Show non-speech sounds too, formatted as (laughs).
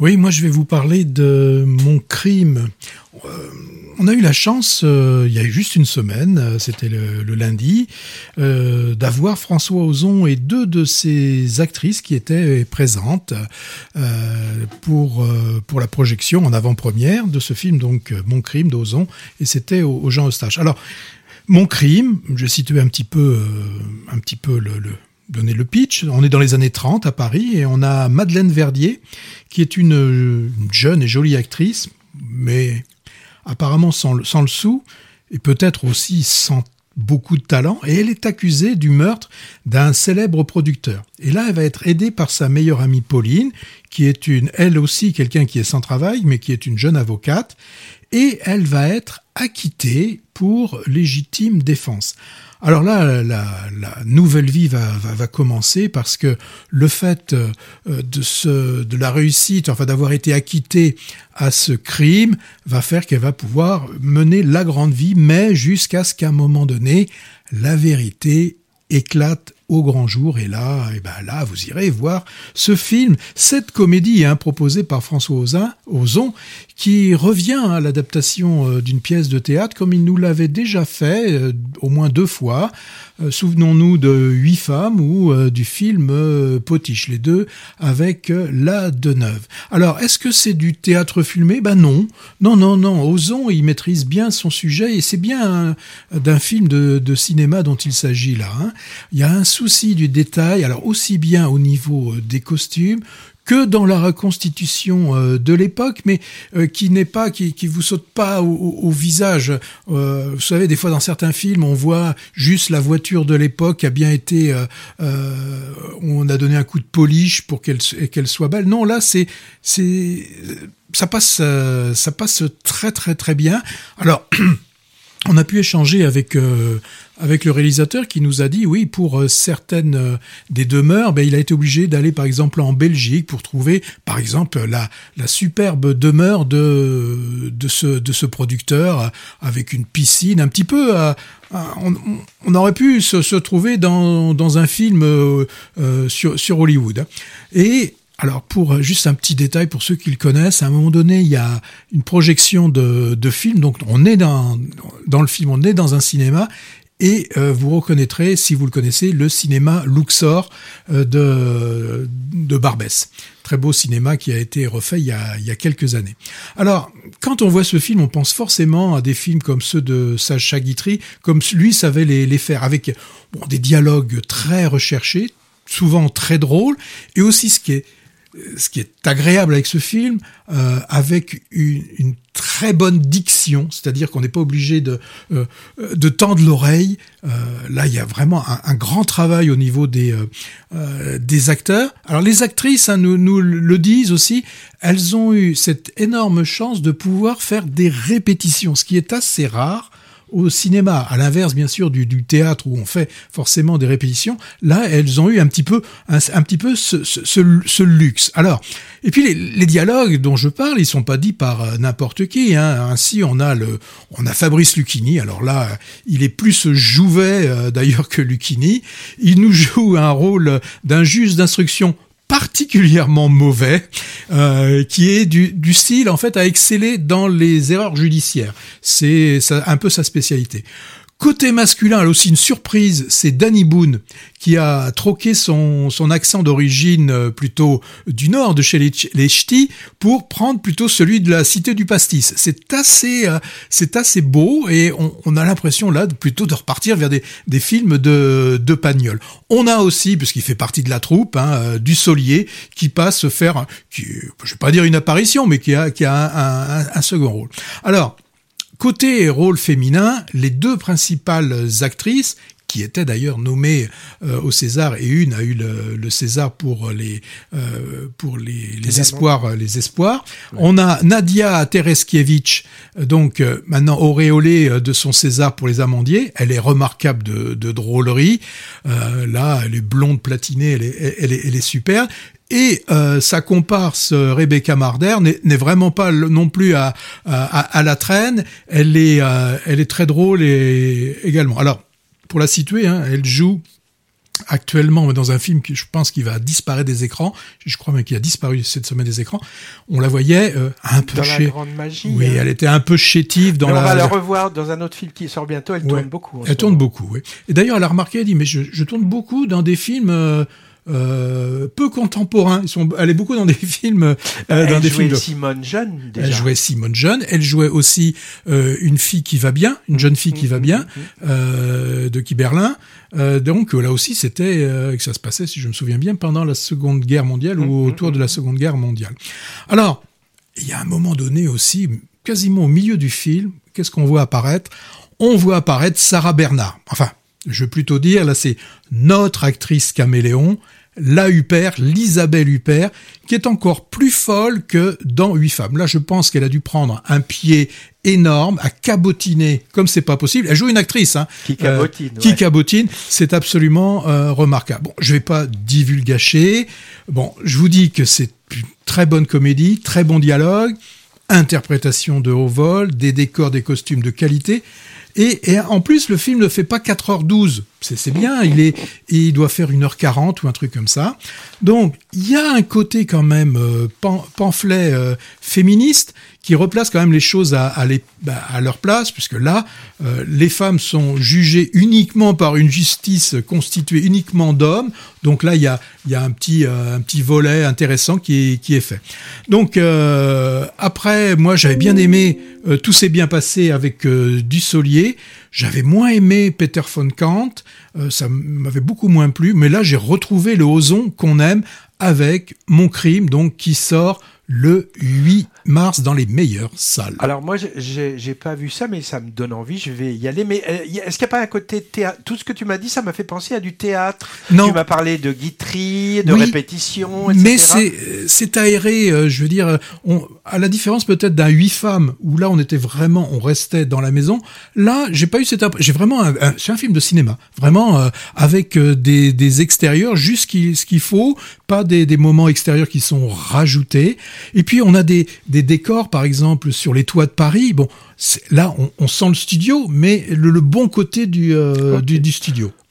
Oui, moi je vais vous parler de mon crime. Euh, on a eu la chance, euh, il y a juste une semaine, euh, c'était le, lundi, d'avoir François Ozon et deux de ses actrices qui étaient présentes pour, pour la projection en avant-première de ce film, donc Mon crime d'Ozon, et c'était au, Jean Eustache. Alors, Mon crime, je situé un petit peu, un petit peu le donner le pitch. On est dans les années 30 à Paris et on a Madeleine Verdier, qui est une, jeune et jolie actrice, mais apparemment sans le, sans le sou, et peut-être aussi sans beaucoup de talent, et elle est accusée du meurtre d'un célèbre producteur. Et là, elle va être aidée par sa meilleure amie Pauline, qui est une, elle aussi, quelqu'un qui est sans travail, mais qui est une jeune avocate, et elle va être acquittée pour légitime défense. Alors là, la, nouvelle vie va, commencer parce que le fait euh, de la réussite, enfin d'avoir été acquittée à ce crime, va faire qu'elle va pouvoir mener la grande vie, mais jusqu'à ce qu'à un moment donné, la vérité éclate au grand jour. Et là, et ben là, vous irez voir ce film, cette comédie hein, proposée par François Ozon, qui revient à l'adaptation euh, d'une pièce de théâtre comme il nous l'avait déjà fait euh, au moins deux fois. Euh, souvenons-nous de Huit femmes ou du film Potiche, les deux avec La Deneuve. Alors, est-ce que c'est du théâtre filmé? Ben non, non, non, non. Ozon, il maîtrise bien son sujet et c'est bien d'un film de, cinéma dont il s'agit là. Hein. Il y a souci du détail, alors aussi bien au niveau des costumes que dans la reconstitution euh, de l'époque, mais euh, qui n'est pas, qui, qui vous saute pas au, visage. Euh, vous savez, des fois dans certains films, on voit juste la voiture de l'époque a bien été, on a donné un coup de polish pour qu'elle qu'elle soit belle. Non, là, c'est c'est ça passe, ça passe très très très bien. Alors (clears throat) on a pu échanger avec euh, avec le réalisateur qui nous a dit oui pour euh, certaines euh, des demeures ben, il a été obligé d'aller par exemple en Belgique pour trouver par exemple la la superbe demeure de de ce de ce producteur avec une piscine un petit peu on, on, aurait pu se, se trouver dans dans un film sur sur Hollywood. Et alors pour euh, juste un petit détail pour ceux qui le connaissent, à un moment donné, il y a une projection de, film, donc on est dans, le film, on est dans un cinéma, et euh, vous reconnaîtrez, si vous le connaissez, le cinéma Luxor euh, de, Barbès. Très beau cinéma qui a été refait il y a, quelques années. Alors, quand on voit ce film, on pense forcément à des films comme ceux de Sacha Guitry, comme lui savait les, faire, avec des dialogues très recherchés, souvent très drôles, et aussi ce qui est ce qui est agréable avec ce film, euh, avec une, une, très bonne diction, c'est-à-dire qu'on n'est pas obligé de, euh, de tendre l'oreille. Euh, là, il y a vraiment un, grand travail au niveau des, euh, euh, des acteurs. Alors les actrices hein, nous, nous le disent aussi, elles ont eu cette énorme chance de pouvoir faire des répétitions, ce qui est assez rare au cinéma, à l'inverse bien sûr du, théâtre où on fait forcément des répétitions, là elles ont eu un petit peu un, petit peu ce, luxe. Alors et puis les, les, dialogues dont je parle, ils sont pas dits par euh, n'importe qui. Hein. Ainsi on a le on a Fabrice Lucchini. Alors là il est plus Jouvet euh, d'ailleurs que Lucchini. Il nous joue un rôle d'un juge d'instruction particulièrement mauvais, euh, qui est du, du, style en fait à exceller dans les erreurs judiciaires. C'est un peu sa spécialité. Côté masculin, elle aussi une surprise, c'est Danny Boone qui a troqué son, son accent d'origine euh, plutôt du nord de chez les, les pour prendre plutôt celui de la cité du pastis. C'est assez, euh, c'est assez beau et on, a l'impression là plutôt de repartir vers des, des films de, de Pagnol. On a aussi, puisqu'il fait partie de la troupe, hein, euh, du Solier qui passe faire, qui, je vais pas dire une apparition, mais qui a, qui a un, un, un second rôle. Alors, Côté rôle féminin, les deux principales actrices, qui étaient d'ailleurs nommées euh, au César et une a eu le, César pour les euh, pour les, les espoirs les espoirs. On a Nadia Tereskiewicz donc euh, maintenant auréolée de son César pour les Amandiers. Elle est remarquable de, de drôlerie. là, elle est blonde platinée, elle est elle est, elle est super. Et euh, sa comparse euh, Rebecca Marder n'est vraiment pas non plus à, à, la traîne. Elle est, euh, elle est très drôle et, également. Alors, pour la situer, hein, elle joue actuellement dans un film qui je pense qu'il va disparaître des écrans je crois même qu'il a disparu cette semaine des écrans on la voyait euh, un peu dans chez la grande magie. oui hein. elle était un peu chétive dans Mais la on va la revoir dans un autre film qui sort bientôt. Elle Ouais. tourne beaucoup. elle tourne moment. beaucoup oui et d'ailleurs elle a remarqué elle dit mais je, je tourne beaucoup dans des films euh, euh, peu contemporains ils sont elle est beaucoup dans des (laughs) films euh, dans Elle des jouait films de- Simone Jeune déjà. Elle jouait Simone Jeune. Elle jouait aussi euh, une fille qui va bien, une jeune fille qui va bien, euh, de Guy Berlin. Euh, donc là aussi, c'était que ça se passait, si je me souviens bien, pendant la Seconde Guerre mondiale ou autour de la Seconde Guerre mondiale. Alors, il y a un moment donné aussi, quasiment au milieu du film, qu'est-ce qu'on voit apparaître? On voit apparaître Sarah Bernard. Enfin, je vais plutôt dire, là, c'est notre actrice caméléon, la Huppert, l'Isabelle Huppert, qui est encore plus folle que dans Huit femmes. Là, je pense qu'elle a dû prendre un pied énorme, à cabotiner comme c'est pas possible. Elle joue une actrice, hein, Qui cabotine, qui ouais. cabotine. C'est absolument euh, remarquable. Bon, je vais pas divulgacher. Bon, je vous dis que c'est une très bonne comédie, très bon dialogue, interprétation de haut vol, des décors, des costumes de qualité. Et, et en plus, le film ne fait pas 4h12. C'est bien, il, doit faire 1h40 ou un truc comme ça. Donc, il y a un côté quand même euh, pamphlet euh, féministe qui replace quand même les choses à, bah, leur place, puisque là, euh, les femmes sont jugées uniquement par une justice constituée uniquement d'hommes. Donc là, il y a, un, petit, volet intéressant qui est, qui est fait. Donc après, moi, j'avais bien aimé Tout s'est bien passé avec Dussolier. J'avais moins aimé Peter von Kant. Euh, ça m'avait beaucoup moins plu. Mais là, j'ai retrouvé le Ozon qu'on aime avec Mon Crime, donc qui sort le 8 mars dans les meilleures salles. Alors moi, j'ai- pas vu ça, mais ça me donne envie. Je vais y aller. Mais euh, est-ce qu'il n'y a pas un côté théâtre Tout ce que tu m'as dit, ça m'a fait penser à du théâtre. Non. Tu m'as parlé de guiterie, de Oui, répétition, etc. Mais c'est aéré, euh, je veux dire, on, à la différence peut-être d'un huit femmes où là on était vraiment, on restait dans la maison. Là, j'ai pas eu cette impression. J'ai vraiment, un, un- c'est un film de cinéma, vraiment euh, avec euh, des, des extérieurs juste ce qu'il ce qu'il faut, pas des, des moments extérieurs qui sont rajoutés. Et puis on a des des décors, par exemple sur les toits de Paris. Bon, là on, on sent le studio, mais le, le bon côté du, euh, du studio.